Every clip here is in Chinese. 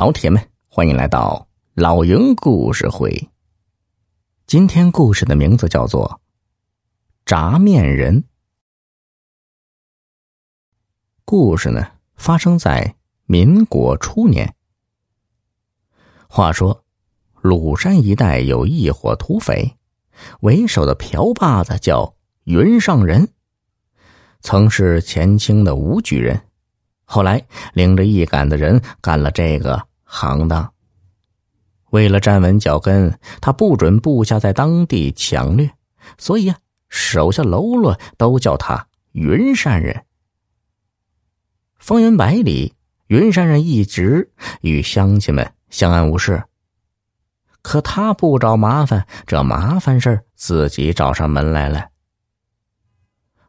老铁们，欢迎来到老营故事会。今天故事的名字叫做《炸面人》。故事呢，发生在民国初年。话说，鲁山一带有一伙土匪，为首的瓢把子叫云上人，曾是前清的武举人。后来领着一杆子人干了这个行当。为了站稳脚跟，他不准部下在当地抢掠，所以啊，手下喽啰都叫他云山人。方圆百里，云山人一直与乡亲们相安无事。可他不找麻烦，这麻烦事自己找上门来了。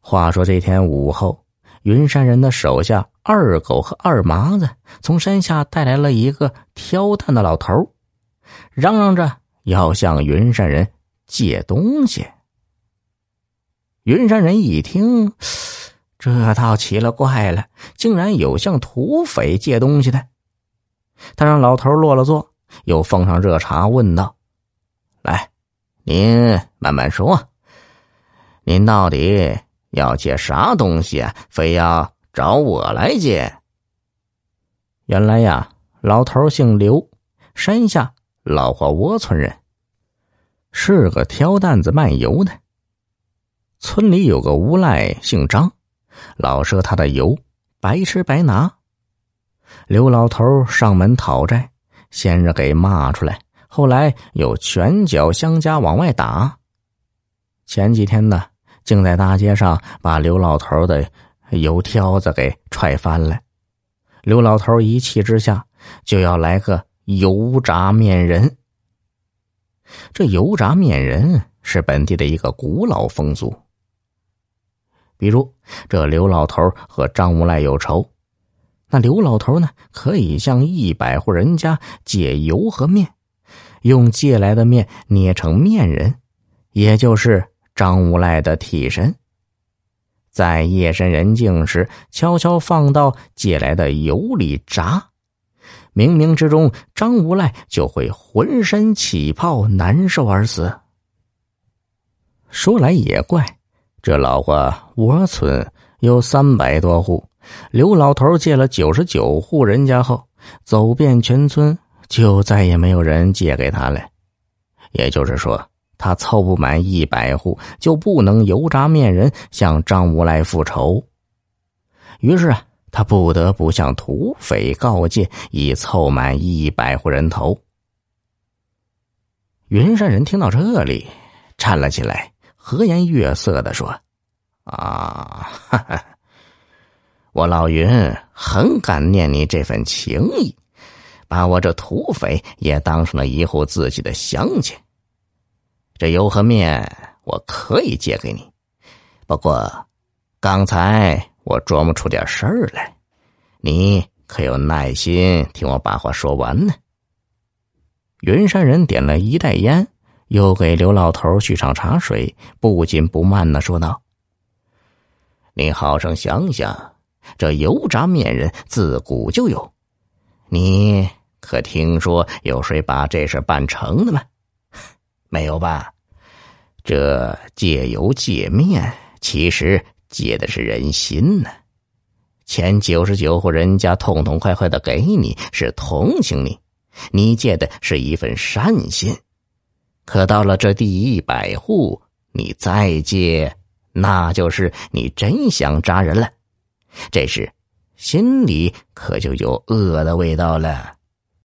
话说这天午后，云山人的手下。二狗和二麻子从山下带来了一个挑担的老头，嚷嚷着要向云山人借东西。云山人一听，这倒奇了怪了，竟然有向土匪借东西的。他让老头落了座，又奉上热茶，问道：“来，您慢慢说，您到底要借啥东西？非要……”找我来借。原来呀，老头姓刘，山下老花窝村人，是个挑担子卖油的。村里有个无赖姓张，老赊他的油，白吃白拿。刘老头上门讨债，先是给骂出来，后来又拳脚相加往外打。前几天呢，竟在大街上把刘老头的。油挑子给踹翻了，刘老头一气之下就要来个油炸面人。这油炸面人是本地的一个古老风俗。比如这刘老头和张无赖有仇，那刘老头呢可以向一百户人家借油和面，用借来的面捏成面人，也就是张无赖的替身。在夜深人静时，悄悄放到借来的油里炸，冥冥之中，张无赖就会浑身起泡，难受而死。说来也怪，这老话窝村有三百多户，刘老头借了九十九户人家后，走遍全村，就再也没有人借给他了。也就是说。他凑不满一百户，就不能油炸面人向张无赖复仇。于是啊，他不得不向土匪告诫，以凑满一百户人头。云山人听到这里，站了起来，和颜悦色的说：“啊，哈哈，我老云很感念你这份情谊，把我这土匪也当成了一户自己的乡亲。”这油和面我可以借给你，不过刚才我琢磨出点事儿来，你可有耐心听我把话说完呢？云山人点了一袋烟，又给刘老头续上茶水，不紧不慢的说道：“你好生想想，这油炸面人自古就有，你可听说有谁把这事办成的吗？”没有吧？这借油借面，其实借的是人心呢。前九十九户人家痛痛快快的给你，是同情你，你借的是一份善心。可到了这第一百户，你再借，那就是你真想扎人了。这时，心里可就有恶的味道了。